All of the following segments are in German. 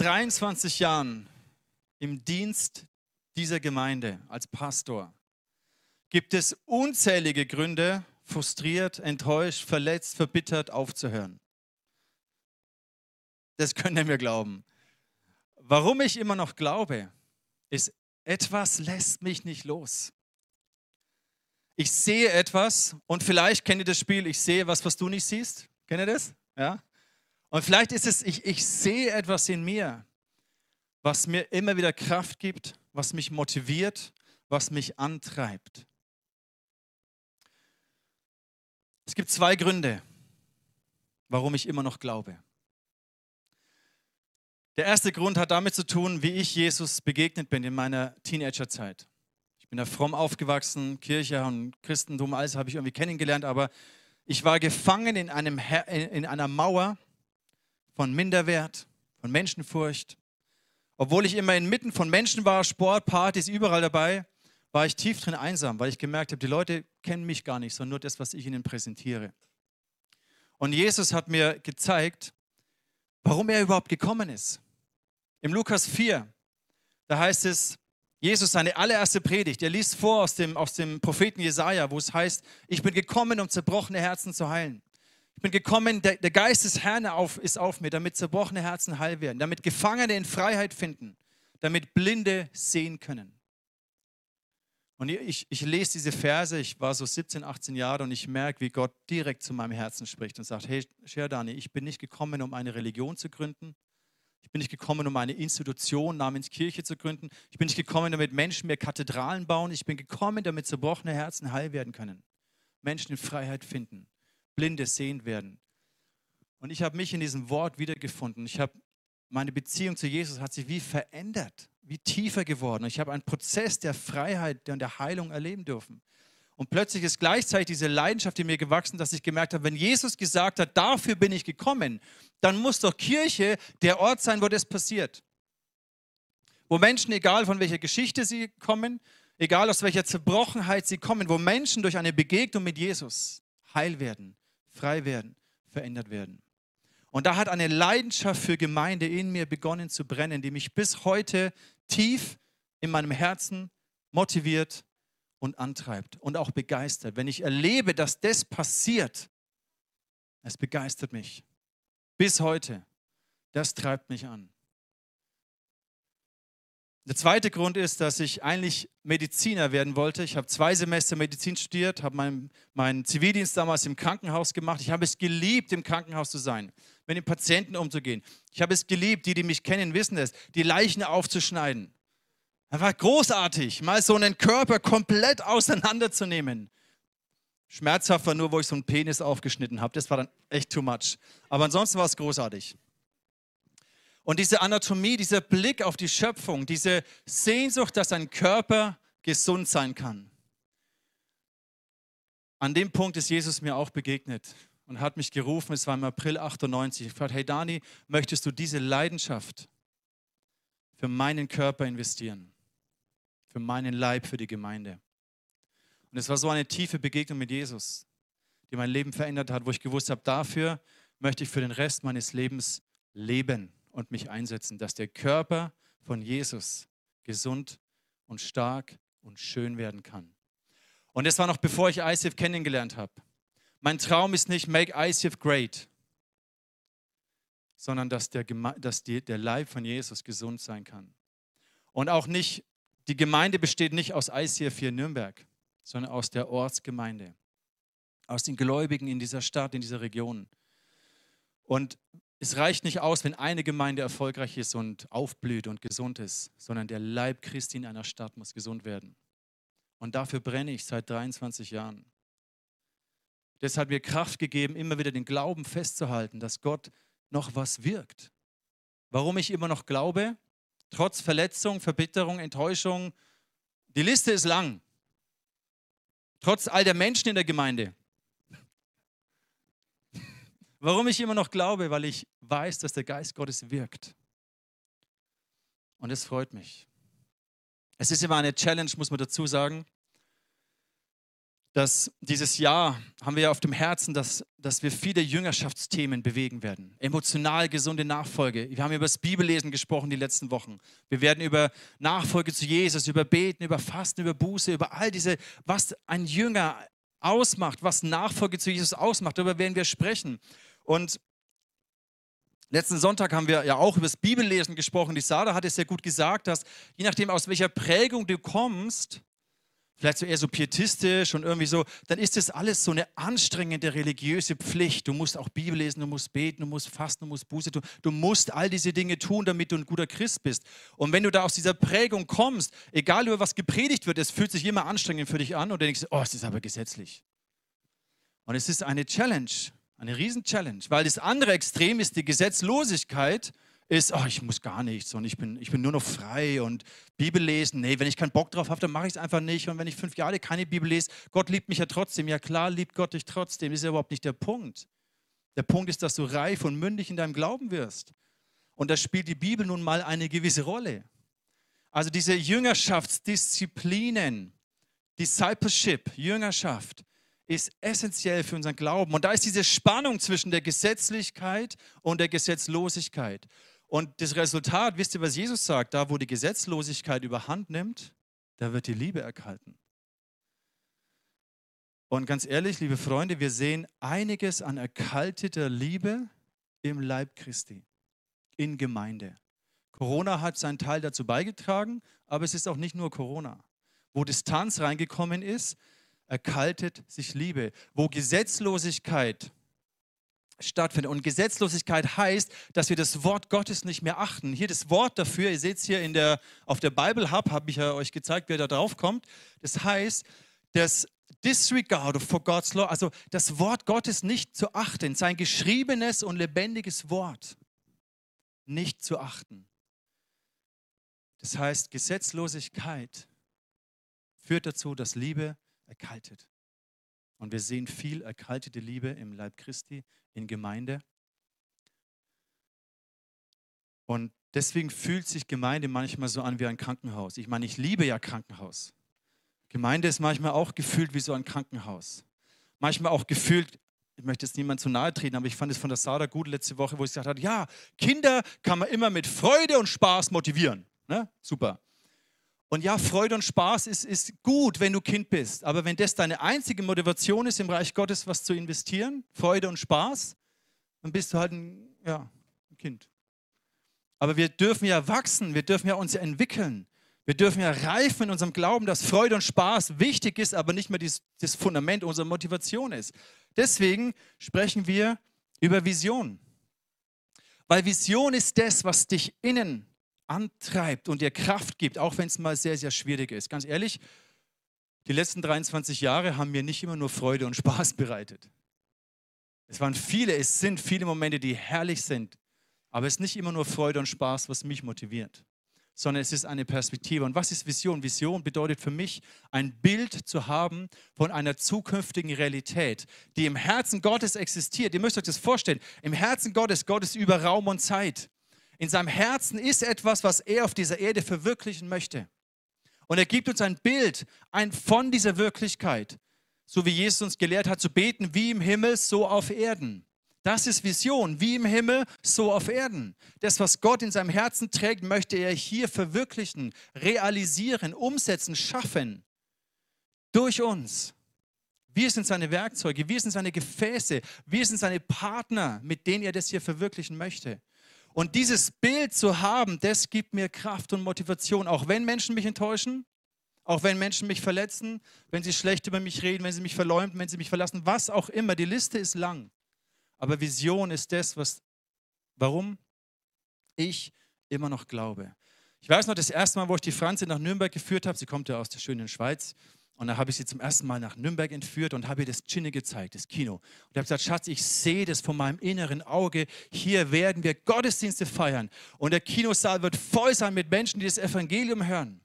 23 Jahren im Dienst dieser Gemeinde als Pastor gibt es unzählige Gründe, frustriert, enttäuscht, verletzt, verbittert aufzuhören. Das könnt ihr mir glauben. Warum ich immer noch glaube, ist, etwas lässt mich nicht los. Ich sehe etwas und vielleicht kennt ihr das Spiel, ich sehe was, was du nicht siehst. Kennt ihr das? Ja? Und vielleicht ist es, ich, ich sehe etwas in mir, was mir immer wieder Kraft gibt, was mich motiviert, was mich antreibt. Es gibt zwei Gründe, warum ich immer noch glaube. Der erste Grund hat damit zu tun, wie ich Jesus begegnet bin in meiner Teenagerzeit. Ich bin da fromm aufgewachsen, Kirche und Christentum, alles habe ich irgendwie kennengelernt, aber ich war gefangen in, einem, in einer Mauer von Minderwert, von Menschenfurcht. Obwohl ich immer inmitten von Menschen war, Sport, Partys, überall dabei, war ich tief drin einsam, weil ich gemerkt habe, die Leute kennen mich gar nicht, sondern nur das, was ich ihnen präsentiere. Und Jesus hat mir gezeigt, warum er überhaupt gekommen ist. Im Lukas 4, da heißt es, Jesus, seine allererste Predigt, er liest vor aus dem, aus dem Propheten Jesaja, wo es heißt: Ich bin gekommen, um zerbrochene Herzen zu heilen. Ich bin gekommen, der, der Geist des Herrn auf, ist auf mir, damit zerbrochene Herzen heil werden, damit Gefangene in Freiheit finden, damit Blinde sehen können. Und ich, ich lese diese Verse, ich war so 17, 18 Jahre und ich merke, wie Gott direkt zu meinem Herzen spricht und sagt, hey Sherdani, ich bin nicht gekommen, um eine Religion zu gründen. Ich bin nicht gekommen, um eine Institution namens Kirche zu gründen. Ich bin nicht gekommen, damit Menschen mehr Kathedralen bauen. Ich bin gekommen, damit zerbrochene Herzen heil werden können. Menschen in Freiheit finden. Blinde sehend werden. Und ich habe mich in diesem Wort wiedergefunden. Ich habe meine Beziehung zu Jesus hat sich wie verändert wie tiefer geworden. Ich habe einen Prozess der Freiheit und der Heilung erleben dürfen. Und plötzlich ist gleichzeitig diese Leidenschaft in mir gewachsen, dass ich gemerkt habe, wenn Jesus gesagt hat, dafür bin ich gekommen, dann muss doch Kirche der Ort sein, wo das passiert. Wo Menschen, egal von welcher Geschichte sie kommen, egal aus welcher Zerbrochenheit sie kommen, wo Menschen durch eine Begegnung mit Jesus heil werden, frei werden, verändert werden. Und da hat eine Leidenschaft für Gemeinde in mir begonnen zu brennen, die mich bis heute tief in meinem Herzen motiviert und antreibt und auch begeistert. Wenn ich erlebe, dass das passiert, es begeistert mich. Bis heute. Das treibt mich an. Der zweite Grund ist, dass ich eigentlich Mediziner werden wollte. Ich habe zwei Semester Medizin studiert, habe meinen, meinen Zivildienst damals im Krankenhaus gemacht. Ich habe es geliebt, im Krankenhaus zu sein mit den Patienten umzugehen. Ich habe es geliebt, die, die mich kennen, wissen es, die Leichen aufzuschneiden. War großartig, mal so einen Körper komplett auseinanderzunehmen. Schmerzhaft war nur, wo ich so einen Penis aufgeschnitten habe. Das war dann echt too much. Aber ansonsten war es großartig. Und diese Anatomie, dieser Blick auf die Schöpfung, diese Sehnsucht, dass ein Körper gesund sein kann. An dem Punkt ist Jesus mir auch begegnet und hat mich gerufen, es war im April 98. Ich fragte, hey Dani, möchtest du diese Leidenschaft für meinen Körper investieren? Für meinen Leib, für die Gemeinde? Und es war so eine tiefe Begegnung mit Jesus, die mein Leben verändert hat, wo ich gewusst habe, dafür möchte ich für den Rest meines Lebens leben und mich einsetzen, dass der Körper von Jesus gesund und stark und schön werden kann. Und das war noch bevor ich ICF kennengelernt habe. Mein Traum ist nicht Make ICF great, sondern dass, der, dass die, der Leib von Jesus gesund sein kann. Und auch nicht, die Gemeinde besteht nicht aus ICF hier in Nürnberg, sondern aus der Ortsgemeinde, aus den Gläubigen in dieser Stadt, in dieser Region. Und es reicht nicht aus, wenn eine Gemeinde erfolgreich ist und aufblüht und gesund ist, sondern der Leib Christi in einer Stadt muss gesund werden. Und dafür brenne ich seit 23 Jahren. Das hat mir Kraft gegeben, immer wieder den Glauben festzuhalten, dass Gott noch was wirkt. Warum ich immer noch glaube, trotz Verletzung, Verbitterung, Enttäuschung, die Liste ist lang. Trotz all der Menschen in der Gemeinde. Warum ich immer noch glaube, weil ich weiß, dass der Geist Gottes wirkt. Und es freut mich. Es ist immer eine Challenge, muss man dazu sagen. dass dieses Jahr haben wir ja auf dem Herzen, dass, dass wir viele Jüngerschaftsthemen bewegen werden. Emotional gesunde Nachfolge. Wir haben über das Bibellesen gesprochen die letzten Wochen. Wir werden über Nachfolge zu Jesus, über Beten, über Fasten, über Buße, über all diese, was ein Jünger ausmacht, was Nachfolge zu Jesus ausmacht, darüber werden wir sprechen. Und letzten Sonntag haben wir ja auch über das Bibellesen gesprochen. Die Sada hat es sehr gut gesagt, dass je nachdem, aus welcher Prägung du kommst, vielleicht so eher so pietistisch und irgendwie so, dann ist das alles so eine anstrengende religiöse Pflicht. Du musst auch Bibel lesen, du musst beten, du musst fasten, du musst Buße tun. Du musst all diese Dinge tun, damit du ein guter Christ bist. Und wenn du da aus dieser Prägung kommst, egal über was gepredigt wird, es fühlt sich immer anstrengend für dich an und du denkst, oh, es ist aber gesetzlich. Und es ist eine Challenge, eine Riesen-Challenge, weil das andere Extrem ist die Gesetzlosigkeit ist, oh, ich muss gar nichts und ich bin, ich bin nur noch frei und Bibel lesen. Nee, wenn ich keinen Bock drauf habe, dann mache ich es einfach nicht. Und wenn ich fünf Jahre keine Bibel lese, Gott liebt mich ja trotzdem. Ja klar, liebt Gott dich trotzdem. Das ist ja überhaupt nicht der Punkt. Der Punkt ist, dass du reif und mündig in deinem Glauben wirst. Und da spielt die Bibel nun mal eine gewisse Rolle. Also diese Jüngerschaftsdisziplinen, Discipleship, Jüngerschaft, ist essentiell für unseren Glauben. Und da ist diese Spannung zwischen der Gesetzlichkeit und der Gesetzlosigkeit. Und das Resultat, wisst ihr, was Jesus sagt? Da, wo die Gesetzlosigkeit überhand nimmt, da wird die Liebe erkalten. Und ganz ehrlich, liebe Freunde, wir sehen einiges an erkalteter Liebe im Leib Christi, in Gemeinde. Corona hat seinen Teil dazu beigetragen, aber es ist auch nicht nur Corona. Wo Distanz reingekommen ist, erkaltet sich Liebe. Wo Gesetzlosigkeit stattfindet. Und Gesetzlosigkeit heißt, dass wir das Wort Gottes nicht mehr achten. Hier das Wort dafür, ihr seht es hier in der, auf der Bible Hub, habe ich ja euch gezeigt, wer da drauf kommt. Das heißt, das Disregard for God's Law, also das Wort Gottes nicht zu achten, sein geschriebenes und lebendiges Wort nicht zu achten. Das heißt, Gesetzlosigkeit führt dazu, dass Liebe erkaltet. Und wir sehen viel erkaltete Liebe im Leib Christi, in Gemeinde. Und deswegen fühlt sich Gemeinde manchmal so an wie ein Krankenhaus. Ich meine, ich liebe ja Krankenhaus. Gemeinde ist manchmal auch gefühlt wie so ein Krankenhaus. Manchmal auch gefühlt, ich möchte jetzt niemand zu nahe treten, aber ich fand es von der Sada gut letzte Woche, wo sie gesagt hat, ja, Kinder kann man immer mit Freude und Spaß motivieren. Ne? Super. Und ja, Freude und Spaß ist, ist gut, wenn du Kind bist. Aber wenn das deine einzige Motivation ist, im Reich Gottes was zu investieren, Freude und Spaß, dann bist du halt ein, ja, ein Kind. Aber wir dürfen ja wachsen, wir dürfen ja uns entwickeln. Wir dürfen ja reifen in unserem Glauben, dass Freude und Spaß wichtig ist, aber nicht mehr dies, das Fundament unserer Motivation ist. Deswegen sprechen wir über Vision. Weil Vision ist das, was dich innen antreibt und dir Kraft gibt, auch wenn es mal sehr, sehr schwierig ist. Ganz ehrlich, die letzten 23 Jahre haben mir nicht immer nur Freude und Spaß bereitet. Es waren viele, es sind viele Momente, die herrlich sind, aber es ist nicht immer nur Freude und Spaß, was mich motiviert, sondern es ist eine Perspektive. Und was ist Vision? Vision bedeutet für mich, ein Bild zu haben von einer zukünftigen Realität, die im Herzen Gottes existiert. Ihr müsst euch das vorstellen. Im Herzen Gottes, Gott ist über Raum und Zeit. In seinem Herzen ist etwas, was er auf dieser Erde verwirklichen möchte. Und er gibt uns ein Bild ein, von dieser Wirklichkeit, so wie Jesus uns gelehrt hat, zu beten, wie im Himmel, so auf Erden. Das ist Vision, wie im Himmel, so auf Erden. Das, was Gott in seinem Herzen trägt, möchte er hier verwirklichen, realisieren, umsetzen, schaffen. Durch uns. Wir sind seine Werkzeuge, wir sind seine Gefäße, wir sind seine Partner, mit denen er das hier verwirklichen möchte. Und dieses Bild zu haben, das gibt mir Kraft und Motivation, auch wenn Menschen mich enttäuschen, auch wenn Menschen mich verletzen, wenn sie schlecht über mich reden, wenn sie mich verleumden, wenn sie mich verlassen, was auch immer. Die Liste ist lang. Aber Vision ist das, was, warum ich immer noch glaube. Ich weiß noch, das erste Mal, wo ich die Franzi nach Nürnberg geführt habe, sie kommt ja aus der schönen Schweiz, und dann habe ich sie zum ersten Mal nach Nürnberg entführt und habe ihr das Chinne gezeigt, das Kino. Und habe gesagt, Schatz, ich sehe das von meinem inneren Auge. Hier werden wir Gottesdienste feiern. Und der Kinosaal wird voll sein mit Menschen, die das Evangelium hören.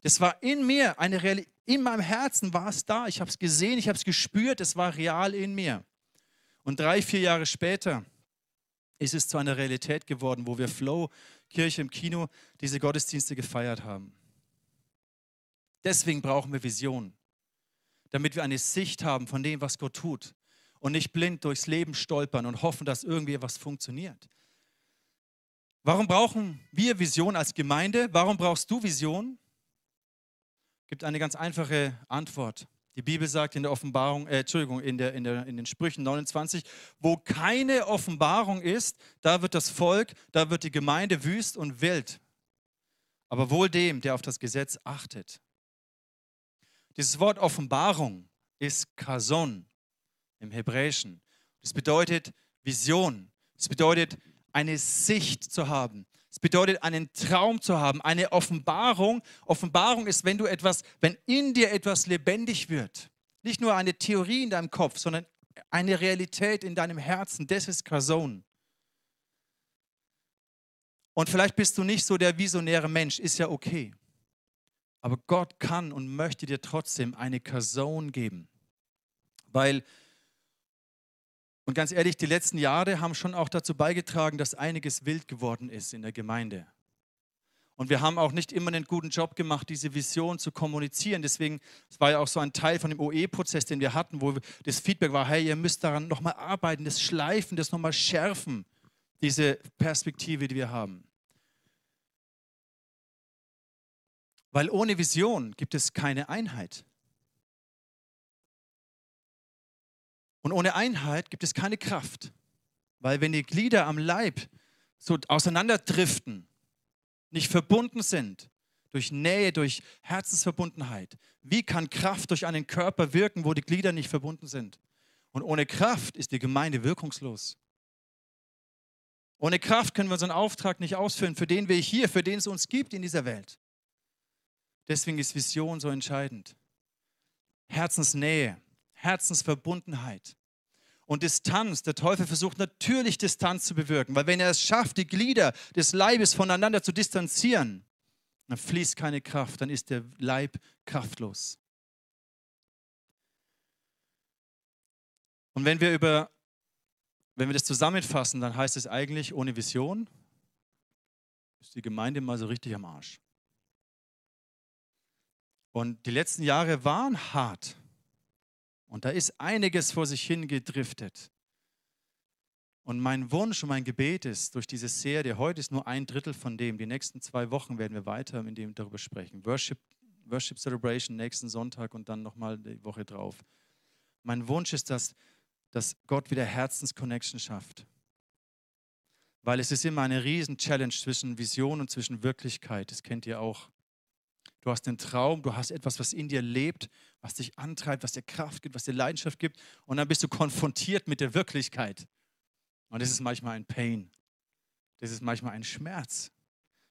Das war in mir, eine Real in meinem Herzen war es da. Ich habe es gesehen, ich habe es gespürt, es war real in mir. Und drei, vier Jahre später ist es zu einer Realität geworden, wo wir Flow Kirche im Kino diese Gottesdienste gefeiert haben. Deswegen brauchen wir Vision. damit wir eine Sicht haben von dem, was Gott tut und nicht blind durchs Leben stolpern und hoffen, dass irgendwie was funktioniert. Warum brauchen wir Vision als Gemeinde? Warum brauchst du Vision? Gibt eine ganz einfache Antwort. Die Bibel sagt in der Offenbarung, äh, Entschuldigung, in, der, in, der, in den Sprüchen 29, wo keine Offenbarung ist, da wird das Volk, da wird die Gemeinde wüst und wild. Aber wohl dem, der auf das Gesetz achtet. Dieses Wort Offenbarung ist Kason im Hebräischen. Das bedeutet Vision. Es bedeutet eine Sicht zu haben. Es bedeutet einen Traum zu haben, eine Offenbarung. Offenbarung ist, wenn du etwas, wenn in dir etwas lebendig wird. Nicht nur eine Theorie in deinem Kopf, sondern eine Realität in deinem Herzen. Das ist Kason. Und vielleicht bist du nicht so der visionäre Mensch, ist ja okay. Aber Gott kann und möchte dir trotzdem eine Kason geben. Weil und ganz ehrlich, die letzten Jahre haben schon auch dazu beigetragen, dass einiges wild geworden ist in der Gemeinde. Und wir haben auch nicht immer einen guten Job gemacht, diese Vision zu kommunizieren. Deswegen, es war ja auch so ein Teil von dem OE-Prozess, den wir hatten, wo das Feedback war, hey, ihr müsst daran nochmal arbeiten, das schleifen, das nochmal schärfen, diese Perspektive, die wir haben. Weil ohne Vision gibt es keine Einheit. Und ohne Einheit gibt es keine Kraft. Weil wenn die Glieder am Leib so auseinanderdriften, nicht verbunden sind, durch Nähe, durch Herzensverbundenheit, wie kann Kraft durch einen Körper wirken, wo die Glieder nicht verbunden sind? Und ohne Kraft ist die Gemeinde wirkungslos. Ohne Kraft können wir unseren Auftrag nicht ausführen, für den wir hier, für den es uns gibt in dieser Welt. Deswegen ist Vision so entscheidend. Herzensnähe, Herzensverbundenheit. Und Distanz, der Teufel versucht natürlich Distanz zu bewirken, weil wenn er es schafft, die Glieder des Leibes voneinander zu distanzieren, dann fließt keine Kraft, dann ist der Leib kraftlos. Und wenn wir über wenn wir das zusammenfassen, dann heißt es eigentlich, ohne Vision ist die Gemeinde mal so richtig am Arsch. Und die letzten Jahre waren hart. Und da ist einiges vor sich hingedriftet. Und mein Wunsch und mein Gebet ist, durch diese Serie, heute ist nur ein Drittel von dem, die nächsten zwei Wochen werden wir weiter in dem darüber sprechen. Worship, Worship Celebration nächsten Sonntag und dann nochmal die Woche drauf. Mein Wunsch ist, dass, dass Gott wieder Herzensconnection schafft. Weil es ist immer eine riesen Challenge zwischen Vision und zwischen Wirklichkeit. Das kennt ihr auch. Du hast einen Traum, du hast etwas, was in dir lebt, was dich antreibt, was dir Kraft gibt, was dir Leidenschaft gibt. Und dann bist du konfrontiert mit der Wirklichkeit. Und das ist manchmal ein Pain. Das ist manchmal ein Schmerz.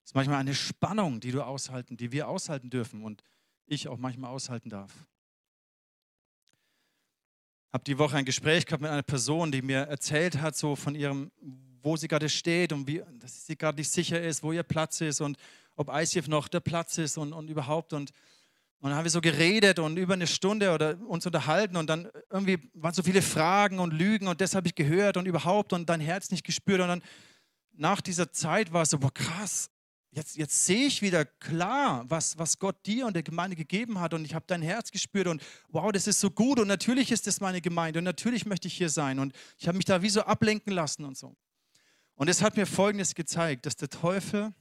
Das ist manchmal eine Spannung, die du aushalten, die wir aushalten dürfen und ich auch manchmal aushalten darf. Ich habe die Woche ein Gespräch gehabt mit einer Person, die mir erzählt hat, so von ihrem, wo sie gerade steht und wie, dass sie gerade nicht sicher ist, wo ihr Platz ist und ob ICF noch der Platz ist und, und überhaupt. Und, und dann haben wir so geredet und über eine Stunde oder uns unterhalten und dann irgendwie waren so viele Fragen und Lügen und das habe ich gehört und überhaupt und dein Herz nicht gespürt. Und dann nach dieser Zeit war es so, boah, krass, jetzt, jetzt sehe ich wieder klar, was, was Gott dir und der Gemeinde gegeben hat und ich habe dein Herz gespürt und wow, das ist so gut und natürlich ist das meine Gemeinde und natürlich möchte ich hier sein und ich habe mich da wie so ablenken lassen und so. Und es hat mir Folgendes gezeigt, dass der Teufel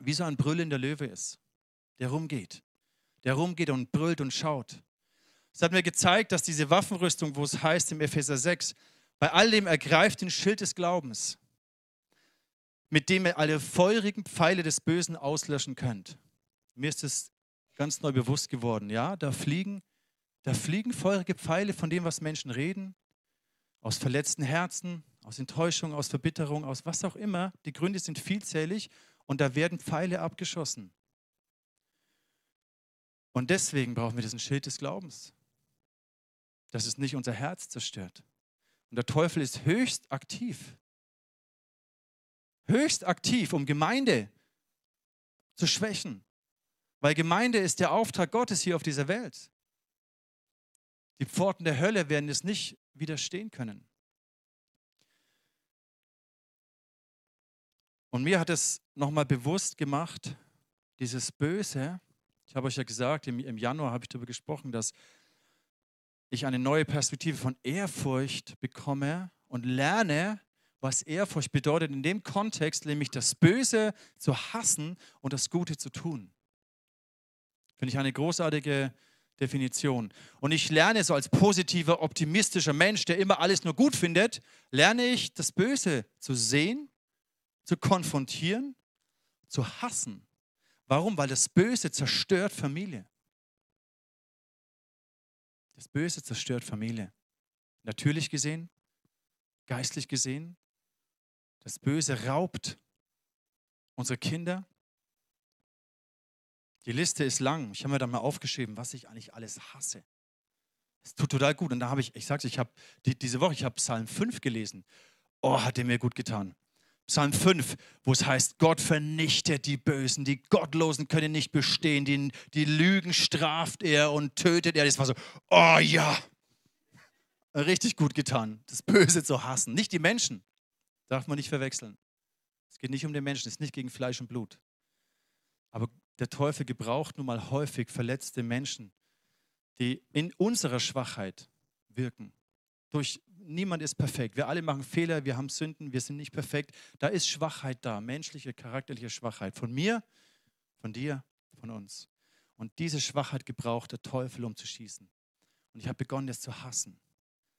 wie so ein brüllender Löwe ist, der rumgeht, der rumgeht und brüllt und schaut. Es hat mir gezeigt, dass diese Waffenrüstung, wo es heißt im Epheser 6, bei all dem ergreift den Schild des Glaubens, mit dem ihr alle feurigen Pfeile des Bösen auslöschen könnt. Mir ist es ganz neu bewusst geworden, ja, da fliegen, da fliegen feurige Pfeile von dem, was Menschen reden, aus verletzten Herzen, aus Enttäuschung, aus Verbitterung, aus was auch immer. Die Gründe sind vielzählig und da werden Pfeile abgeschossen. Und deswegen brauchen wir diesen Schild des Glaubens, dass es nicht unser Herz zerstört. Und der Teufel ist höchst aktiv. Höchst aktiv, um Gemeinde zu schwächen. Weil Gemeinde ist der Auftrag Gottes hier auf dieser Welt. Die Pforten der Hölle werden es nicht widerstehen können. Und mir hat es nochmal bewusst gemacht, dieses Böse, ich habe euch ja gesagt, im, Januar habe ich darüber gesprochen, dass ich eine neue Perspektive von Ehrfurcht bekomme und lerne, was Ehrfurcht bedeutet in dem Kontext, nämlich das Böse zu hassen und das Gute zu tun. Finde ich eine großartige Definition. Und ich lerne so als positiver, optimistischer Mensch, der immer alles nur gut findet, lerne ich das Böse zu sehen, zu konfrontieren, zu hassen. Warum? Weil das Böse zerstört Familie. Das Böse zerstört Familie. Natürlich gesehen, geistlich gesehen. Das Böse raubt unsere Kinder. Die Liste ist lang. Ich habe mir da mal aufgeschrieben, was ich eigentlich alles hasse. Es tut total gut. Und da habe ich, ich sag's, ich habe die, diese Woche, ich habe Psalm 5 gelesen. Oh, hat der mir gut getan. Psalm 5, wo es heißt, Gott vernichtet die Bösen, die Gottlosen können nicht bestehen, die, die Lügen straft er und tötet er. Das war so, oh ja, richtig gut getan, das Böse zu hassen. Nicht die Menschen, darf man nicht verwechseln. Es geht nicht um den Menschen, es ist nicht gegen Fleisch und Blut. Aber der Teufel gebraucht nun mal häufig verletzte Menschen, die in unserer Schwachheit wirken. Durch niemand ist perfekt. Wir alle machen Fehler, wir haben Sünden, wir sind nicht perfekt. Da ist Schwachheit da, menschliche, charakterliche Schwachheit. Von mir, von dir, von uns. Und diese Schwachheit gebraucht der Teufel, um zu schießen. Und ich habe begonnen, das zu hassen.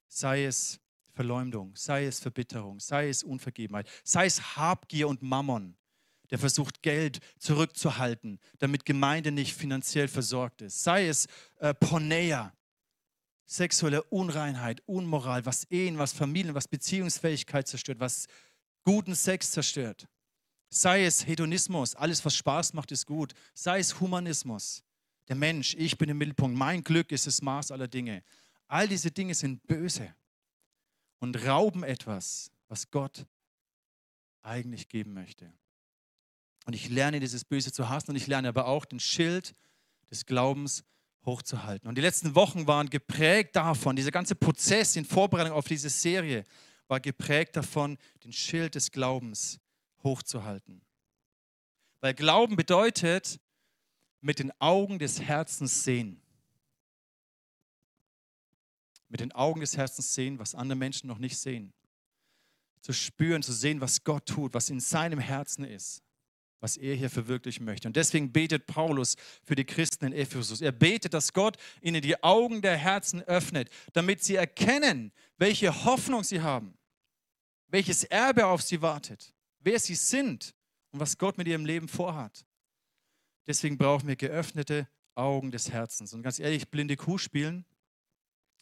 Sei es Verleumdung, sei es Verbitterung, sei es Unvergebenheit, sei es Habgier und Mammon, der versucht, Geld zurückzuhalten, damit Gemeinde nicht finanziell versorgt ist. Sei es äh, Porneia, sexuelle Unreinheit, Unmoral, was Ehen, was Familien, was Beziehungsfähigkeit zerstört, was guten Sex zerstört. Sei es Hedonismus, alles, was Spaß macht, ist gut. Sei es Humanismus, der Mensch, ich bin im Mittelpunkt, mein Glück ist das Maß aller Dinge. All diese Dinge sind böse und rauben etwas, was Gott eigentlich geben möchte. Und ich lerne dieses Böse zu hassen und ich lerne aber auch den Schild des Glaubens hochzuhalten. Und die letzten Wochen waren geprägt davon, dieser ganze Prozess in Vorbereitung auf diese Serie war geprägt davon, den Schild des Glaubens hochzuhalten. Weil Glauben bedeutet, mit den Augen des Herzens sehen. Mit den Augen des Herzens sehen, was andere Menschen noch nicht sehen. Zu spüren, zu sehen, was Gott tut, was in seinem Herzen ist was er hier verwirklichen möchte. Und deswegen betet Paulus für die Christen in Ephesus. Er betet, dass Gott ihnen die Augen der Herzen öffnet, damit sie erkennen, welche Hoffnung sie haben, welches Erbe auf sie wartet, wer sie sind und was Gott mit ihrem Leben vorhat. Deswegen brauchen wir geöffnete Augen des Herzens. Und ganz ehrlich, blinde Kuh spielen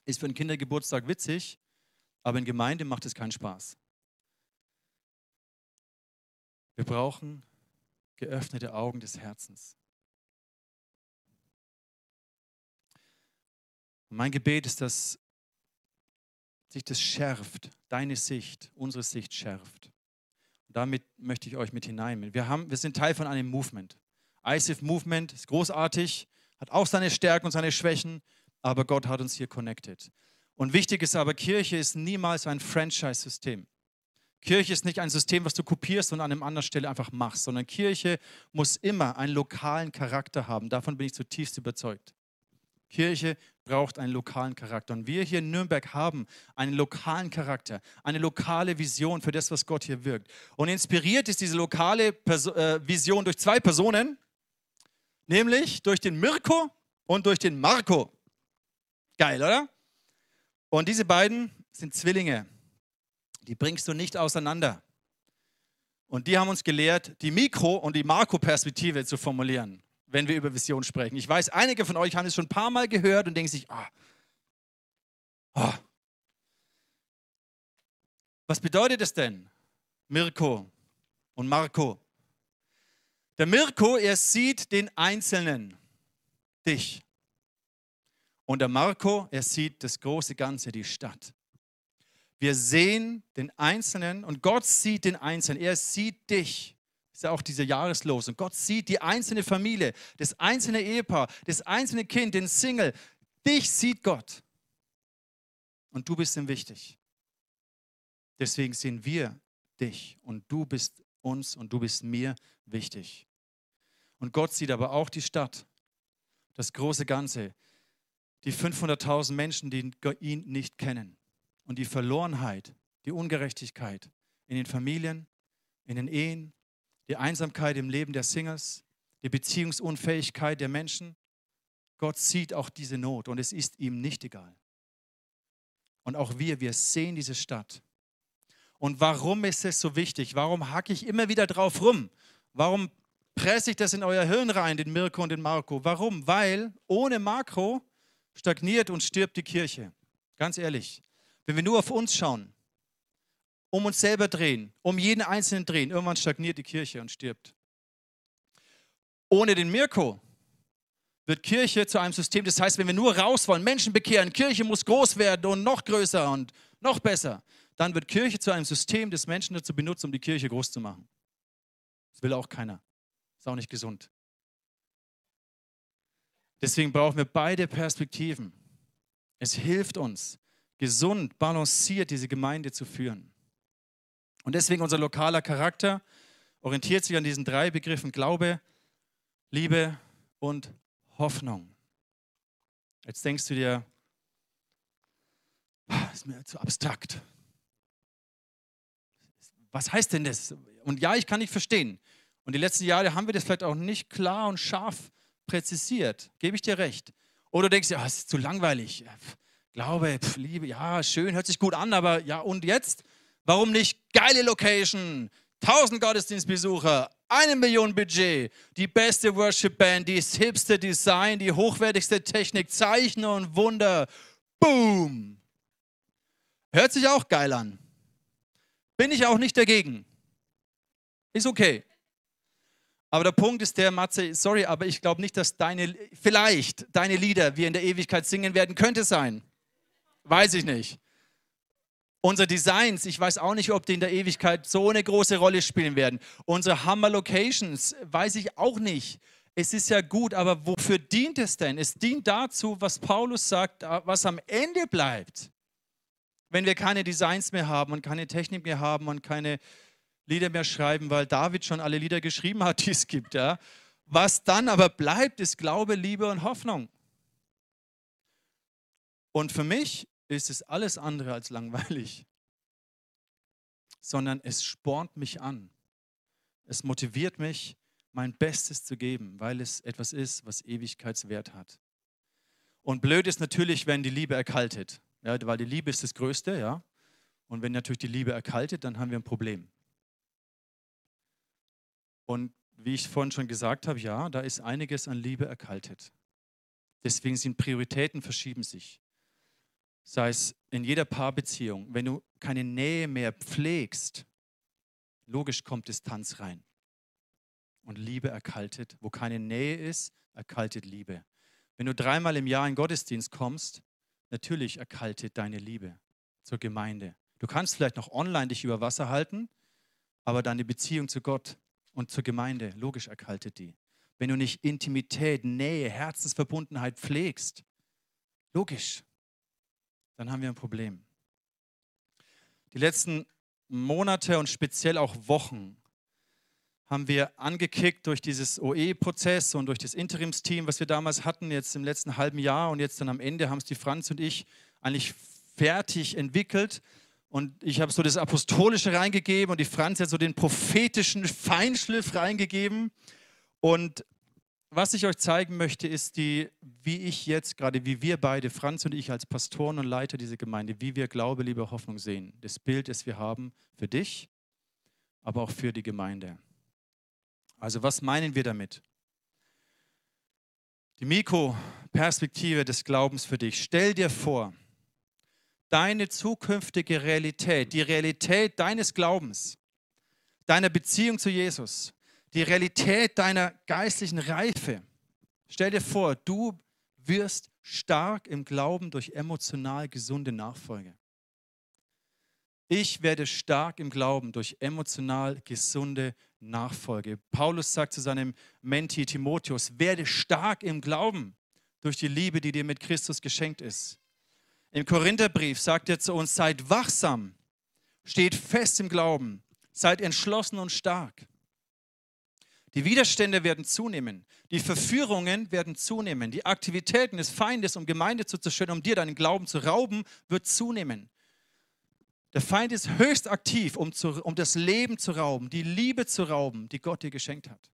ist für einen Kindergeburtstag witzig, aber in Gemeinde macht es keinen Spaß. Wir brauchen geöffnete Augen des Herzens. Und mein Gebet ist, dass sich das schärft, deine Sicht, unsere Sicht schärft. Und damit möchte ich euch mit hineinnehmen. Wir, wir sind Teil von einem Movement. ISIF Movement ist großartig, hat auch seine Stärken und seine Schwächen, aber Gott hat uns hier connected. Und wichtig ist aber, Kirche ist niemals ein Franchise-System. Kirche ist nicht ein System, was du kopierst und an einer anderen Stelle einfach machst, sondern Kirche muss immer einen lokalen Charakter haben. Davon bin ich zutiefst überzeugt. Kirche braucht einen lokalen Charakter. Und wir hier in Nürnberg haben einen lokalen Charakter, eine lokale Vision für das, was Gott hier wirkt. Und inspiriert ist diese lokale Perso äh, Vision durch zwei Personen, nämlich durch den Mirko und durch den Marco. Geil, oder? Und diese beiden sind Zwillinge die bringst du nicht auseinander. Und die haben uns gelehrt, die Mikro- und die Makro-Perspektive zu formulieren, wenn wir über Vision sprechen. Ich weiß, einige von euch haben es schon ein paar Mal gehört und denken sich, ah, ah. Was bedeutet es denn, Mirko und Marco? Der Mirko, er sieht den Einzelnen, dich. Und der Marco, er sieht das große Ganze, die Stadt. Wir sehen den Einzelnen und Gott sieht den Einzelnen. Er sieht dich. Das ist ja auch diese Jahreslos. Und Gott sieht die einzelne Familie, das einzelne Ehepaar, das einzelne Kind, den Single. Dich sieht Gott. Und du bist ihm wichtig. Deswegen sehen wir dich und du bist uns und du bist mir wichtig. Und Gott sieht aber auch die Stadt, das große Ganze, die 500.000 Menschen, die ihn nicht kennen. Und die Verlorenheit, die Ungerechtigkeit in den Familien, in den Ehen, die Einsamkeit im Leben der Singles, die Beziehungsunfähigkeit der Menschen. Gott sieht auch diese Not und es ist ihm nicht egal. Und auch wir, wir sehen diese Stadt. Und warum ist es so wichtig? Warum hacke ich immer wieder drauf rum? Warum presse ich das in euer Hirn rein, den Mirko und den Marco? Warum? Weil ohne Makro stagniert und stirbt die Kirche. Ganz ehrlich. Wenn wir nur auf uns schauen, um uns selber drehen, um jeden Einzelnen drehen, irgendwann stagniert die Kirche und stirbt. Ohne den Mirko wird Kirche zu einem System, das heißt, wenn wir nur raus wollen, Menschen bekehren, Kirche muss groß werden und noch größer und noch besser, dann wird Kirche zu einem System, das Menschen dazu benutzt, um die Kirche groß zu machen. Das will auch keiner. Ist auch nicht gesund. Deswegen brauchen wir beide Perspektiven. Es hilft uns, gesund, balanciert diese Gemeinde zu führen. Und deswegen unser lokaler Charakter orientiert sich an diesen drei Begriffen Glaube, Liebe und Hoffnung. Jetzt denkst du dir, das ist mir zu abstrakt. Was heißt denn das? Und ja, ich kann nicht verstehen. Und die letzten Jahre haben wir das vielleicht auch nicht klar und scharf präzisiert. Gebe ich dir recht. Oder du denkst, ja, es ist zu langweilig. Glaube, pf, Liebe, ja, schön, hört sich gut an, aber ja, und jetzt? Warum nicht geile Location, 1000 Gottesdienstbesucher, eine Million Budget, die beste Worship Band, das hipste Design, die hochwertigste Technik, Zeichen und Wunder. Boom! Hört sich auch geil an. Bin ich auch nicht dagegen. Ist okay. Aber der Punkt ist der, Matze, sorry, aber ich glaube nicht, dass deine, vielleicht deine Lieder wir in der Ewigkeit singen werden. Könnte sein. Weiß ich nicht. Unsere Designs, ich weiß auch nicht, ob die in der Ewigkeit so eine große Rolle spielen werden. Unsere Hammer Locations, weiß ich auch nicht. Es ist ja gut, aber wofür dient es denn? Es dient dazu, was Paulus sagt, was am Ende bleibt. Wenn wir keine Designs mehr haben und keine Technik mehr haben und keine Lieder mehr schreiben, weil David schon alle Lieder geschrieben hat, die es gibt. Ja? Was dann aber bleibt, ist Glaube, Liebe und Hoffnung. Und für mich ist es alles andere als langweilig, sondern es spornt mich an. Es motiviert mich, mein Bestes zu geben, weil es etwas ist, was Ewigkeitswert hat. Und blöd ist natürlich, wenn die Liebe erkaltet, ja, weil die Liebe ist das Größte, ja. Und wenn natürlich die Liebe erkaltet, dann haben wir ein Problem. Und wie ich vorhin schon gesagt habe, ja, da ist einiges an Liebe erkaltet. Deswegen sind Prioritäten verschieben sich sei es in jeder Paarbeziehung, wenn du keine Nähe mehr pflegst, logisch kommt Distanz rein. Und Liebe erkaltet. Wo keine Nähe ist, erkaltet Liebe. Wenn du dreimal im Jahr in Gottesdienst kommst, natürlich erkaltet deine Liebe zur Gemeinde. Du kannst vielleicht noch online dich über Wasser halten, aber deine Beziehung zu Gott und zur Gemeinde, logisch erkaltet die. Wenn du nicht Intimität, Nähe, Herzensverbundenheit pflegst, logisch, dann haben wir ein Problem. Die letzten Monate und speziell auch Wochen haben wir angekickt durch dieses OE-Prozess und durch das Interimsteam, was wir damals hatten, jetzt im letzten halben Jahr und jetzt dann am Ende haben es die Franz und ich eigentlich fertig entwickelt. Und ich habe so das Apostolische reingegeben und die Franz hat so den prophetischen Feinschliff reingegeben. Und was ich euch zeigen möchte, ist die, wie ich jetzt gerade, wie wir beide, Franz und ich als Pastoren und Leiter dieser Gemeinde, wie wir Glaube, Liebe, Hoffnung sehen. Das Bild, das wir haben für dich, aber auch für die Gemeinde. Also was meinen wir damit? Die Mikro-Perspektive des Glaubens für dich. Stell dir vor, deine zukünftige Realität, die Realität deines Glaubens, deiner Beziehung zu Jesus, die Realität deiner geistlichen Reife. Stell dir vor, du wirst stark im Glauben durch emotional gesunde Nachfolge. Ich werde stark im Glauben durch emotional gesunde Nachfolge. Paulus sagt zu seinem Menti Timotheus, werde stark im Glauben durch die Liebe, die dir mit Christus geschenkt ist. Im Korintherbrief sagt er zu uns, seid wachsam, steht fest im Glauben, seid entschlossen und stark. Die Widerstände werden zunehmen. Die Verführungen werden zunehmen. Die Aktivitäten des Feindes, um Gemeinde zu zerstören, um dir deinen Glauben zu rauben, wird zunehmen. Der Feind ist höchst aktiv, um, zu, um das Leben zu rauben, die Liebe zu rauben, die Gott dir geschenkt hat.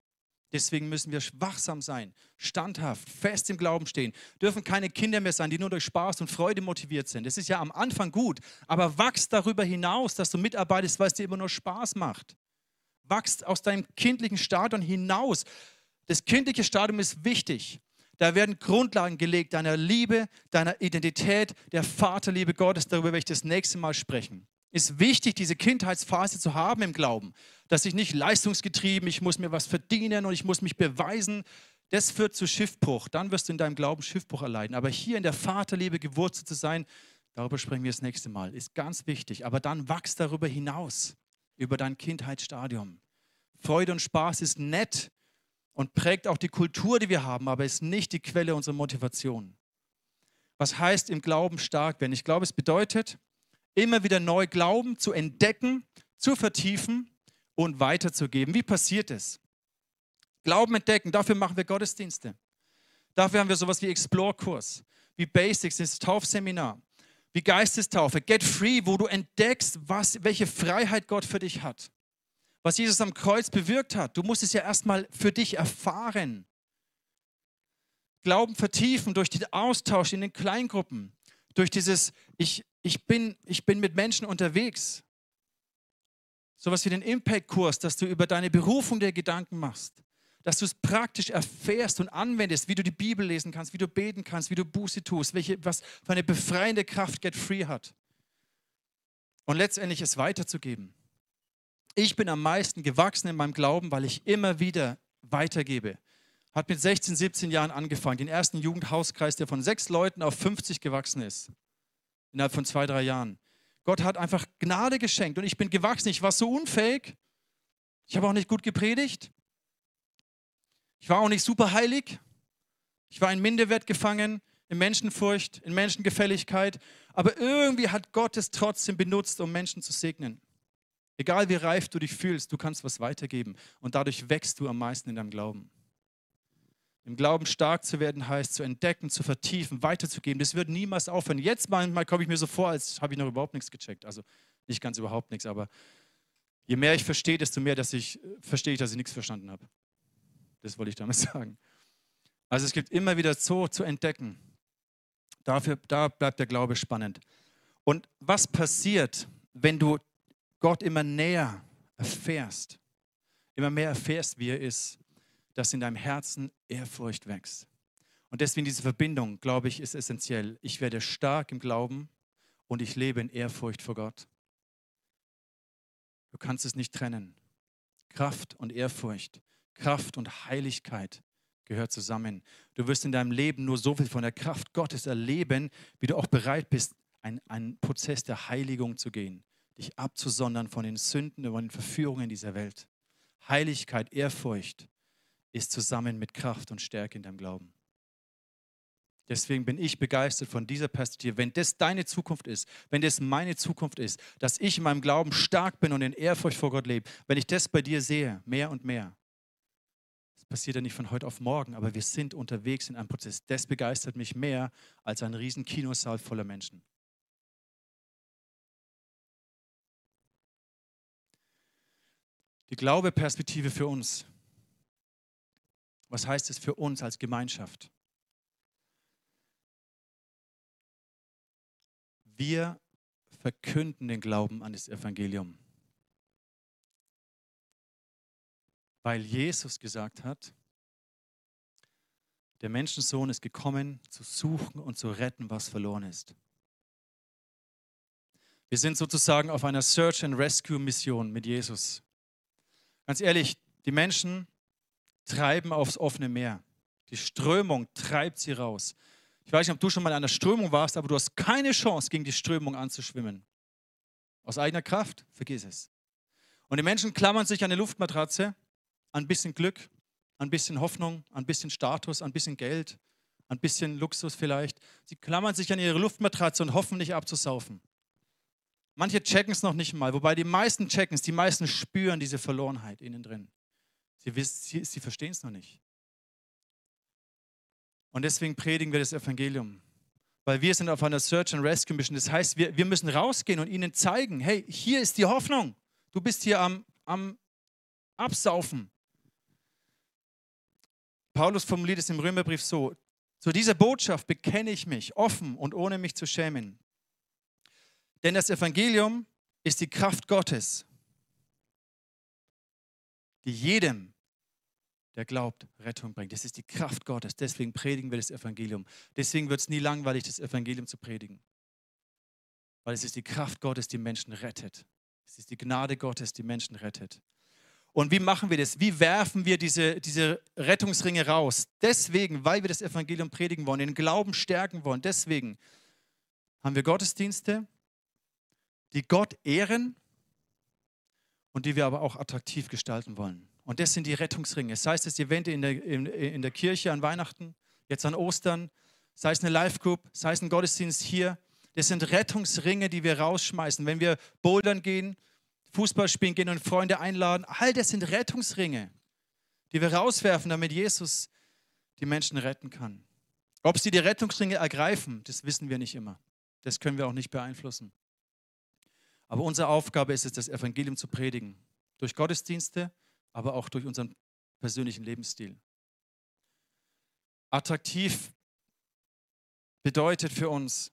Deswegen müssen wir wachsam sein, standhaft, fest im Glauben stehen, dürfen keine Kinder mehr sein, die nur durch Spaß und Freude motiviert sind. Das ist ja am Anfang gut, aber wachst darüber hinaus, dass du mitarbeitest, weil es dir immer nur Spaß macht. Wachst aus deinem kindlichen Stadion hinaus. Das kindliche Stadium ist wichtig. Da werden Grundlagen gelegt deiner Liebe, deiner Identität, der Vaterliebe Gottes. Darüber werde ich das nächste Mal sprechen ist wichtig, diese Kindheitsphase zu haben im Glauben. Dass ich nicht leistungsgetrieben, ich muss mir was verdienen und ich muss mich beweisen. Das führt zu Schiffbruch. Dann wirst du in deinem Glauben Schiffbruch erleiden. Aber hier in der Vaterliebe gewurzelt zu sein, darüber sprechen wir das nächste Mal, ist ganz wichtig. Aber dann wachst darüber hinaus, über dein Kindheitsstadium. Freude und Spaß ist nett und prägt auch die Kultur, die wir haben, aber ist nicht die Quelle unserer Motivation. Was heißt im Glauben stark werden? Ich glaube, es bedeutet, immer wieder neu Glauben zu entdecken, zu vertiefen und weiterzugeben. Wie passiert es? Glauben entdecken, dafür machen wir Gottesdienste. Dafür haben wir sowas wie Explore-Kurs, wie Basics, das Taufseminar, wie Geistestaufe, Get Free, wo du entdeckst, was, welche Freiheit Gott für dich hat. Was Jesus am Kreuz bewirkt hat. Du musst es ja erstmal für dich erfahren. Glauben vertiefen durch den Austausch in den Kleingruppen, durch dieses, ich, ich, bin, ich bin mit Menschen unterwegs. Sowas wie den Impact-Kurs, dass du über deine Berufung der Gedanken machst. Dass du es praktisch erfährst und anwendest, wie du die Bibel lesen kannst, wie du beten kannst, wie du Buße tust, welche, was für eine befreiende Kraft Get Free hat. Und letztendlich es weiterzugeben. Ich bin am meisten gewachsen in meinem Glauben, weil ich immer wieder weitergebe. Hat mit 16, 17 Jahren angefangen, den ersten Jugendhauskreis, der von sechs Leuten auf 50 gewachsen ist innerhalb von zwei, drei Jahren. Gott hat einfach Gnade geschenkt und ich bin gewachsen. Ich war so unfähig. Ich habe auch nicht gut gepredigt. Ich war auch nicht super heilig. Ich war in Minderwert gefangen, in Menschenfurcht, in Menschengefälligkeit. Aber irgendwie hat Gott es trotzdem benutzt, um Menschen zu segnen. Egal wie reif du dich fühlst, du kannst was weitergeben und dadurch wächst du am meisten in deinem Glauben. Im Glauben stark zu werden heißt, zu entdecken, zu vertiefen, weiterzugeben. Das wird niemals aufhören. Jetzt manchmal komme ich mir so vor, als habe ich noch überhaupt nichts gecheckt. Also nicht ganz überhaupt nichts, aber je mehr ich verstehe, desto mehr dass ich, verstehe ich, dass ich nichts verstanden habe. Das wollte ich damit sagen. Also es gibt immer wieder so zu entdecken. Dafür, da bleibt der Glaube spannend. Und was passiert, wenn du Gott immer näher erfährst, immer mehr erfährst, wie er ist? dass in deinem Herzen Ehrfurcht wächst. Und deswegen diese Verbindung, glaube ich, ist essentiell. Ich werde stark im Glauben und ich lebe in Ehrfurcht vor Gott. Du kannst es nicht trennen. Kraft und Ehrfurcht, Kraft und Heiligkeit gehört zusammen. Du wirst in deinem Leben nur so viel von der Kraft Gottes erleben, wie du auch bereit bist, einen, Prozess der Heiligung zu gehen, dich abzusondern von den Sünden und den Verführungen dieser Welt. Heiligkeit, Ehrfurcht ist zusammen mit Kraft und Stärke in deinem Glauben. Deswegen bin ich begeistert von dieser Perspektive. Wenn das deine Zukunft ist, wenn das meine Zukunft ist, dass ich in meinem Glauben stark bin und in Ehrfurcht vor Gott lebe, wenn ich das bei dir sehe, mehr und mehr, das passiert ja nicht von heute auf morgen, aber wir sind unterwegs in einem Prozess. Das begeistert mich mehr als ein riesen Kinosaal voller Menschen. Die Glaubeperspektive für uns was heißt es für uns als Gemeinschaft? Wir verkünden den Glauben an das Evangelium. Weil Jesus gesagt hat, der Menschensohn ist gekommen, zu suchen und zu retten, was verloren ist. Wir sind sozusagen auf einer Search and Rescue Mission mit Jesus. Ganz ehrlich, die Menschen treiben aufs offene Meer. Die Strömung treibt sie raus. Ich weiß nicht, ob du schon mal in einer Strömung warst, aber du hast keine Chance, gegen die Strömung anzuschwimmen. Aus eigener Kraft, vergiss es. Und die Menschen klammern sich an eine Luftmatratze, an ein bisschen Glück, an ein bisschen Hoffnung, an ein bisschen Status, an ein bisschen Geld, an ein bisschen Luxus vielleicht. Sie klammern sich an ihre Luftmatratze und hoffen nicht abzusaufen. Manche checken es noch nicht mal, wobei die meisten checken es, die meisten spüren diese Verlorenheit innen drin. Sie, sie, sie verstehen es noch nicht. Und deswegen predigen wir das Evangelium. Weil wir sind auf einer Search and Rescue Mission. Das heißt, wir, wir müssen rausgehen und ihnen zeigen, hey, hier ist die Hoffnung. Du bist hier am, am Absaufen. Paulus formuliert es im Römerbrief so, zu dieser Botschaft bekenne ich mich offen und ohne mich zu schämen. Denn das Evangelium ist die Kraft Gottes, die jedem, der glaubt, Rettung bringt. Das ist die Kraft Gottes. Deswegen predigen wir das Evangelium. Deswegen wird es nie langweilig, das Evangelium zu predigen. Weil es ist die Kraft Gottes, die Menschen rettet. Es ist die Gnade Gottes, die Menschen rettet. Und wie machen wir das? Wie werfen wir diese, diese Rettungsringe raus? Deswegen, weil wir das Evangelium predigen wollen, den Glauben stärken wollen. Deswegen haben wir Gottesdienste, die Gott ehren und die wir aber auch attraktiv gestalten wollen. Und das sind die Rettungsringe. Sei es das Event in der, in, in der Kirche an Weihnachten, jetzt an Ostern, sei es eine Live-Group, sei es ein Gottesdienst hier. Das sind Rettungsringe, die wir rausschmeißen. Wenn wir bouldern gehen, Fußball spielen gehen und Freunde einladen, all das sind Rettungsringe, die wir rauswerfen, damit Jesus die Menschen retten kann. Ob sie die Rettungsringe ergreifen, das wissen wir nicht immer. Das können wir auch nicht beeinflussen. Aber unsere Aufgabe ist es, das Evangelium zu predigen. Durch Gottesdienste, aber auch durch unseren persönlichen Lebensstil. Attraktiv bedeutet für uns,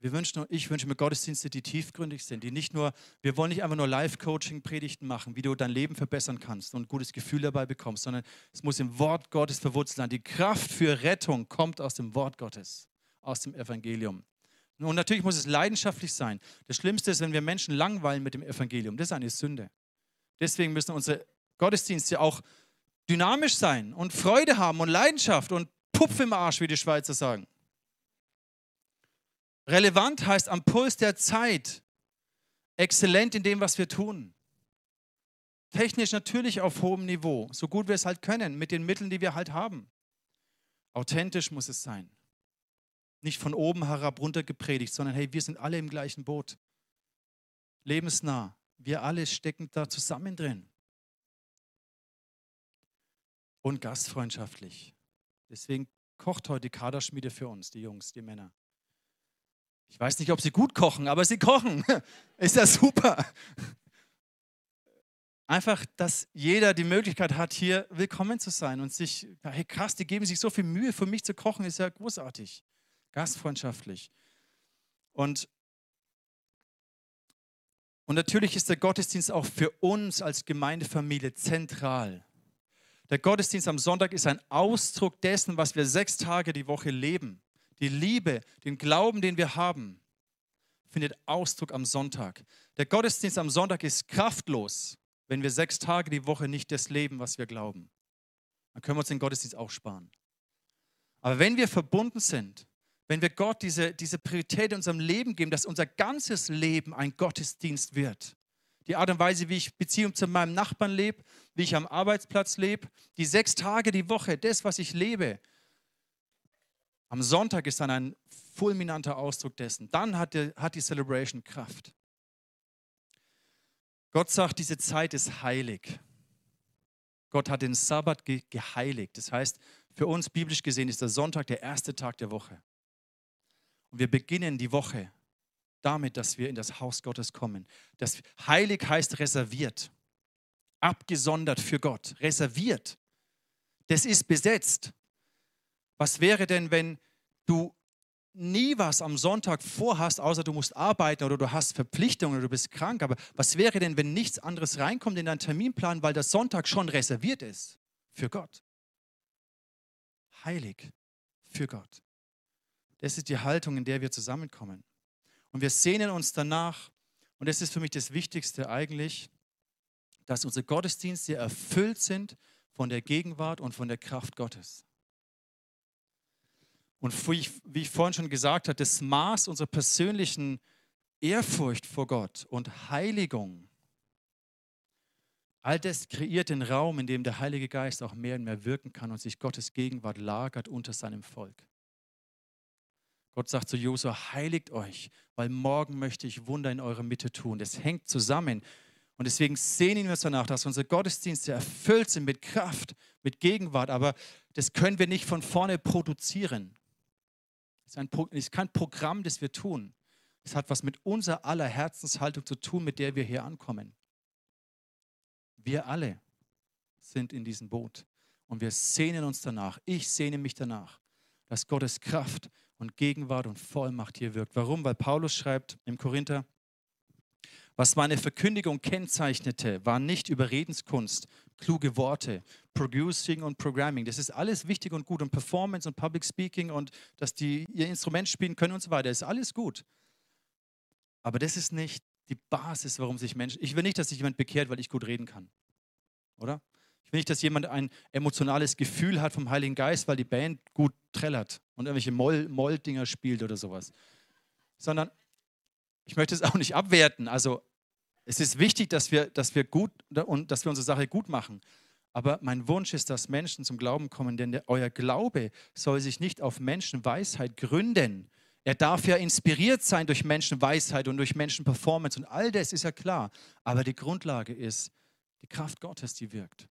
wir wünschen, ich wünsche mir Gottesdienste, die tiefgründig sind, die nicht nur, wir wollen nicht einfach nur Live-Coaching-Predigten machen, wie du dein Leben verbessern kannst und ein gutes Gefühl dabei bekommst, sondern es muss im Wort Gottes verwurzelt sein. Die Kraft für Rettung kommt aus dem Wort Gottes, aus dem Evangelium. Und natürlich muss es leidenschaftlich sein. Das Schlimmste ist, wenn wir Menschen langweilen mit dem Evangelium. Das ist eine Sünde. Deswegen müssen unsere Gottesdienste auch dynamisch sein und Freude haben und Leidenschaft und Pupf im Arsch, wie die Schweizer sagen. Relevant heißt am Puls der Zeit, exzellent in dem, was wir tun. Technisch natürlich auf hohem Niveau, so gut wir es halt können, mit den Mitteln, die wir halt haben. Authentisch muss es sein. Nicht von oben herab runter gepredigt, sondern hey, wir sind alle im gleichen Boot. Lebensnah. Wir alle stecken da zusammen drin. Und gastfreundschaftlich. Deswegen kocht heute Kaderschmiede für uns, die Jungs, die Männer. Ich weiß nicht, ob sie gut kochen, aber sie kochen. Ist das super? Einfach, dass jeder die Möglichkeit hat, hier willkommen zu sein und sich, hey krass, die geben sich so viel Mühe, für mich zu kochen, ist ja großartig gastfreundschaftlich. Und, und natürlich ist der Gottesdienst auch für uns als Gemeindefamilie zentral. Der Gottesdienst am Sonntag ist ein Ausdruck dessen, was wir sechs Tage die Woche leben. Die Liebe, den Glauben, den wir haben, findet Ausdruck am Sonntag. Der Gottesdienst am Sonntag ist kraftlos, wenn wir sechs Tage die Woche nicht das leben, was wir glauben. Dann können wir uns den Gottesdienst auch sparen. Aber wenn wir verbunden sind, wenn wir Gott diese, diese Priorität in unserem Leben geben, dass unser ganzes Leben ein Gottesdienst wird. Die Art und Weise, wie ich Beziehung zu meinem Nachbarn lebe, wie ich am Arbeitsplatz lebe, die sechs Tage die Woche, das, was ich lebe. Am Sonntag ist dann ein fulminanter Ausdruck dessen. Dann hat die, hat die Celebration Kraft. Gott sagt, diese Zeit ist heilig. Gott hat den Sabbat geheiligt. Das heißt, für uns biblisch gesehen ist der Sonntag der erste Tag der Woche. Und wir beginnen die Woche damit, dass wir in das Haus Gottes kommen. Das heilig heißt reserviert, abgesondert für Gott, reserviert. Das ist besetzt. Was wäre denn, wenn du nie was am Sonntag vorhast, außer du musst arbeiten oder du hast Verpflichtungen oder du bist krank. Aber was wäre denn, wenn nichts anderes reinkommt in deinen Terminplan, weil der Sonntag schon reserviert ist für Gott? Heilig für Gott. Das ist die Haltung, in der wir zusammenkommen. Und wir sehnen uns danach, und das ist für mich das Wichtigste eigentlich, dass unsere Gottesdienste erfüllt sind von der Gegenwart und von der Kraft Gottes. Und wie ich, vorhin schon gesagt habe, das Maß unserer persönlichen Ehrfurcht vor Gott und Heiligung, all das kreiert den Raum, in dem der Heilige Geist auch mehr und mehr wirken kann und sich Gottes Gegenwart lagert unter seinem Volk. Gott sagt zu Josua, heiligt euch, weil morgen möchte ich Wunder in eurer Mitte tun. Das hängt zusammen. Und deswegen sehnen wir uns danach, dass unsere Gottesdienste erfüllt sind mit Kraft, mit Gegenwart. Aber das können wir nicht von vorne produzieren. Es ist, ein, ist kein Programm, das wir tun. Es hat was mit unserer aller Herzenshaltung zu tun, mit der wir hier ankommen. Wir alle sind in diesem Boot und wir sehnen uns danach. Ich sehne mich danach, dass Gottes Kraft und Gegenwart und Vollmacht hier wirkt. Warum? Weil Paulus schreibt im Korinther, was meine Verkündigung kennzeichnete, war nicht Überredenskunst, kluge Worte, Producing und Programming. Das ist alles wichtig und gut und Performance und Public Speaking und dass die ihr Instrument spielen können und so weiter. Das ist alles gut. Aber das ist nicht die Basis, warum sich Menschen. Ich will nicht, dass sich jemand bekehrt, weil ich gut reden kann. Oder? Ich will nicht, dass jemand ein emotionales Gefühl hat vom Heiligen Geist, weil die Band gut trällert und irgendwelche Moll-Dinger spielt oder sowas. Sondern ich möchte es auch nicht abwerten. Also es ist wichtig, dass wir, dass wir gut und dass wir unsere Sache gut machen. Aber mein Wunsch ist, dass Menschen zum Glauben kommen, denn der, euer Glaube soll sich nicht auf Menschenweisheit gründen. Er darf ja inspiriert sein durch Menschenweisheit und durch Menschenperformance und all das ist ja klar. Aber die Grundlage ist die Kraft Gottes, die wirkt.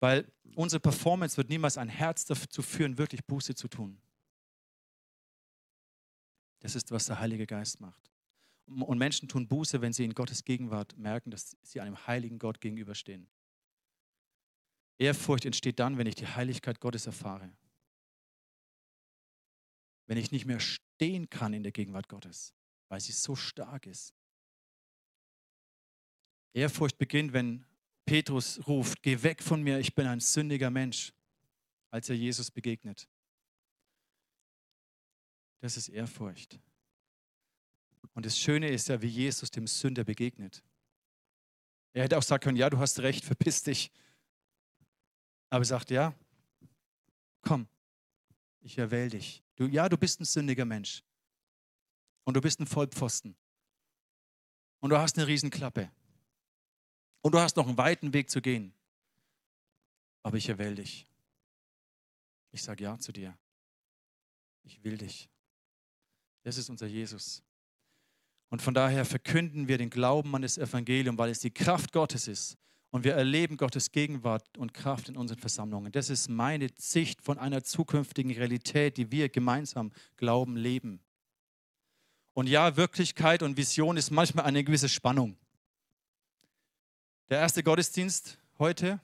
Weil unsere Performance wird niemals ein Herz dazu führen, wirklich Buße zu tun. Das ist, was der Heilige Geist macht. Und Menschen tun Buße, wenn sie in Gottes Gegenwart merken, dass sie einem heiligen Gott gegenüberstehen. Ehrfurcht entsteht dann, wenn ich die Heiligkeit Gottes erfahre. Wenn ich nicht mehr stehen kann in der Gegenwart Gottes, weil sie so stark ist. Ehrfurcht beginnt, wenn Petrus ruft, geh weg von mir, ich bin ein sündiger Mensch, als er Jesus begegnet. Das ist Ehrfurcht. Und das Schöne ist ja, wie Jesus dem Sünder begegnet. Er hätte auch sagen können, ja, du hast recht, verpiss dich. Aber er sagt, ja, komm, ich erwähle dich. Du, ja, du bist ein sündiger Mensch. Und du bist ein Vollpfosten. Und du hast eine Riesenklappe. Und du hast noch einen weiten Weg zu gehen. Aber ich erwähle dich. Ich sage ja zu dir. Ich will dich. Das ist unser Jesus. Und von daher verkünden wir den Glauben an das Evangelium, weil es die Kraft Gottes ist. Und wir erleben Gottes Gegenwart und Kraft in unseren Versammlungen. Das ist meine Sicht von einer zukünftigen Realität, die wir gemeinsam glauben, leben. Und ja, Wirklichkeit und Vision ist manchmal eine gewisse Spannung. Der erste Gottesdienst heute,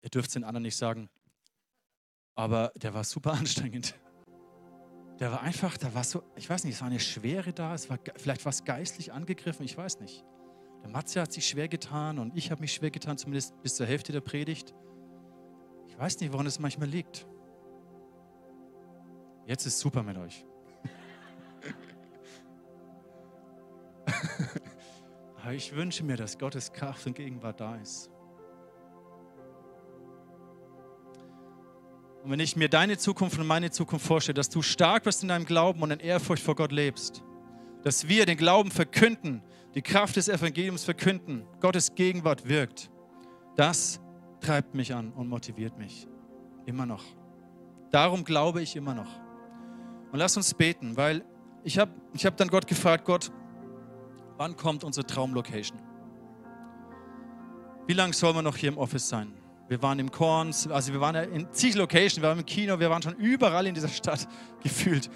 ihr dürft es den anderen nicht sagen, aber der war super anstrengend. Der war einfach, da war so, ich weiß nicht, es war eine Schwere da, es war vielleicht was geistlich angegriffen, ich weiß nicht. Der Matze hat sich schwer getan und ich habe mich schwer getan, zumindest bis zur Hälfte der Predigt. Ich weiß nicht, woran es manchmal liegt. Jetzt ist super mit euch. Ich wünsche mir, dass Gottes Kraft und Gegenwart da ist. Und wenn ich mir deine Zukunft und meine Zukunft vorstelle, dass du stark wirst in deinem Glauben und in Ehrfurcht vor Gott lebst, dass wir den Glauben verkünden, die Kraft des Evangeliums verkünden, Gottes Gegenwart wirkt, das treibt mich an und motiviert mich. Immer noch. Darum glaube ich immer noch. Und lass uns beten, weil ich habe ich hab dann Gott gefragt, Gott, wann kommt unsere Traumlocation? Wie lange sollen wir noch hier im Office sein? Wir waren im Korns, also wir waren in zig Locations, wir waren im Kino, wir waren schon überall in dieser Stadt gefühlt.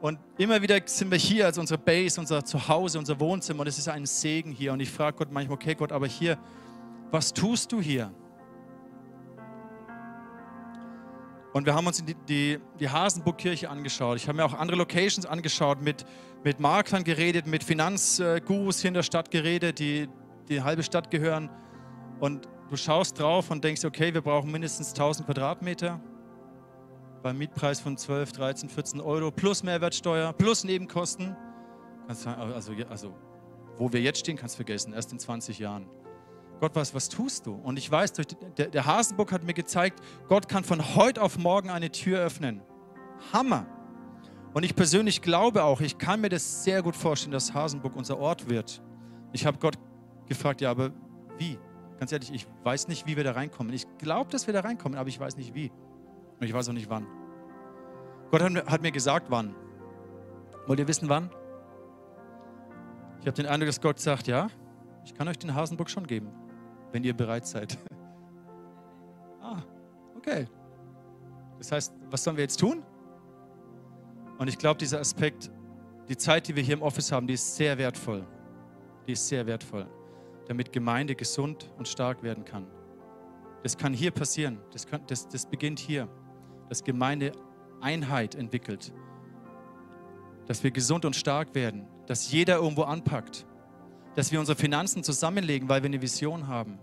Und immer wieder sind wir hier als unsere Base, unser Zuhause, unser Wohnzimmer und es ist ein Segen hier. Und ich frage Gott manchmal, okay Gott, aber hier, was tust du hier? Und wir haben uns die, die, die Hasenburg-Kirche angeschaut. Ich habe mir auch andere Locations angeschaut, mit, mit Maklern geredet, mit Finanzgurus in der Stadt geredet, die die halbe Stadt gehören. Und Du schaust drauf und denkst, okay, wir brauchen mindestens 1000 Quadratmeter beim Mietpreis von 12, 13, 14 Euro plus Mehrwertsteuer plus Nebenkosten. Also, also wo wir jetzt stehen, kannst du vergessen, erst in 20 Jahren. Gott, was, was tust du? Und ich weiß, durch, der, der Hasenbock hat mir gezeigt, Gott kann von heute auf morgen eine Tür öffnen. Hammer. Und ich persönlich glaube auch, ich kann mir das sehr gut vorstellen, dass Hasenburg unser Ort wird. Ich habe Gott gefragt, ja, aber wie? Ganz ehrlich, ich weiß nicht, wie wir da reinkommen. Ich glaube, dass wir da reinkommen, aber ich weiß nicht wie. Und ich weiß auch nicht wann. Gott hat, mir gesagt, wann. Wollt ihr wissen, wann? Ich habe den Eindruck, dass Gott sagt, ja, ich kann euch den Hasenbock schon geben, wenn ihr bereit seid. ah, okay. Das heißt, was sollen wir jetzt tun? Und ich glaube, dieser Aspekt, die Zeit, die wir hier im Office haben, die ist sehr wertvoll. Die ist sehr wertvoll, damit Gemeinde gesund und stark werden kann. Das kann hier passieren. Das, kann, das, das beginnt hier. Dass Gemeinde Einheit entwickelt. Dass wir gesund und stark werden. Dass jeder irgendwo anpackt. Dass wir unsere Finanzen zusammenlegen, weil wir eine Vision haben.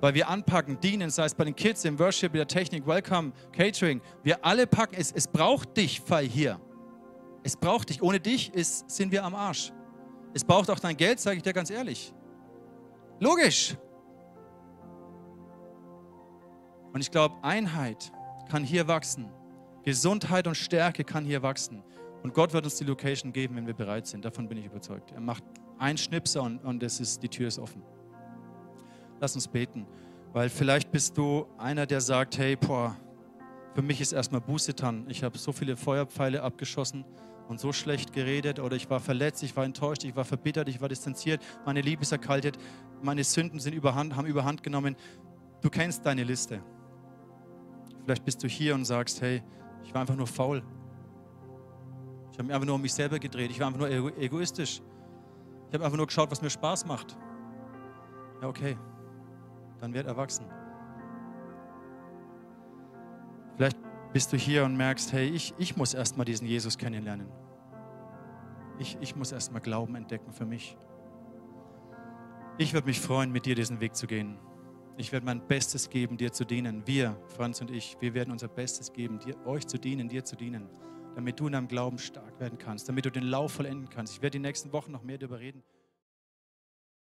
Weil wir anpacken, dienen, sei es bei den Kids, im Worship, in der Technik, Welcome, Catering. Wir alle packen. Es, es braucht dich, Fall hier. Es braucht dich. Ohne dich ist, sind wir am Arsch. Es braucht auch dein Geld, sage ich dir ganz ehrlich. Logisch. Und ich glaube, Einheit kann hier wachsen. Gesundheit und Stärke kann hier wachsen. Und Gott wird uns die Location geben, wenn wir bereit sind. Davon bin ich überzeugt. Er macht einen Schnipser und, und es ist, die Tür ist offen. Lass uns beten. Weil vielleicht bist du einer, der sagt, hey, boah, für mich ist erstmal Buße dran. Ich habe so viele Feuerpfeile abgeschossen und so schlecht geredet oder ich war verletzt, ich war enttäuscht, ich war verbittert, ich war distanziert, meine Liebe ist erkaltet, meine Sünden sind überhand, haben überhand genommen. Du kennst deine Liste. Vielleicht bist du hier und sagst, hey, ich war einfach nur faul. Ich habe mich einfach nur um mich selber gedreht. Ich war einfach nur egoistisch. Ich habe einfach nur geschaut, was mir Spaß macht. Ja, okay. Dann werd erwachsen. Vielleicht bist du hier und merkst, hey, ich, ich muss erstmal diesen Jesus kennenlernen. Ich, ich muss erstmal Glauben entdecken für mich. Ich würde mich freuen, mit dir diesen Weg zu gehen. Ich werde mein Bestes geben, dir zu dienen. Wir, Franz und ich, wir werden unser Bestes geben, dir, euch zu dienen, dir zu dienen, damit du in deinem Glauben stark werden kannst, damit du den Lauf vollenden kannst. Ich werde die nächsten Wochen noch mehr darüber reden.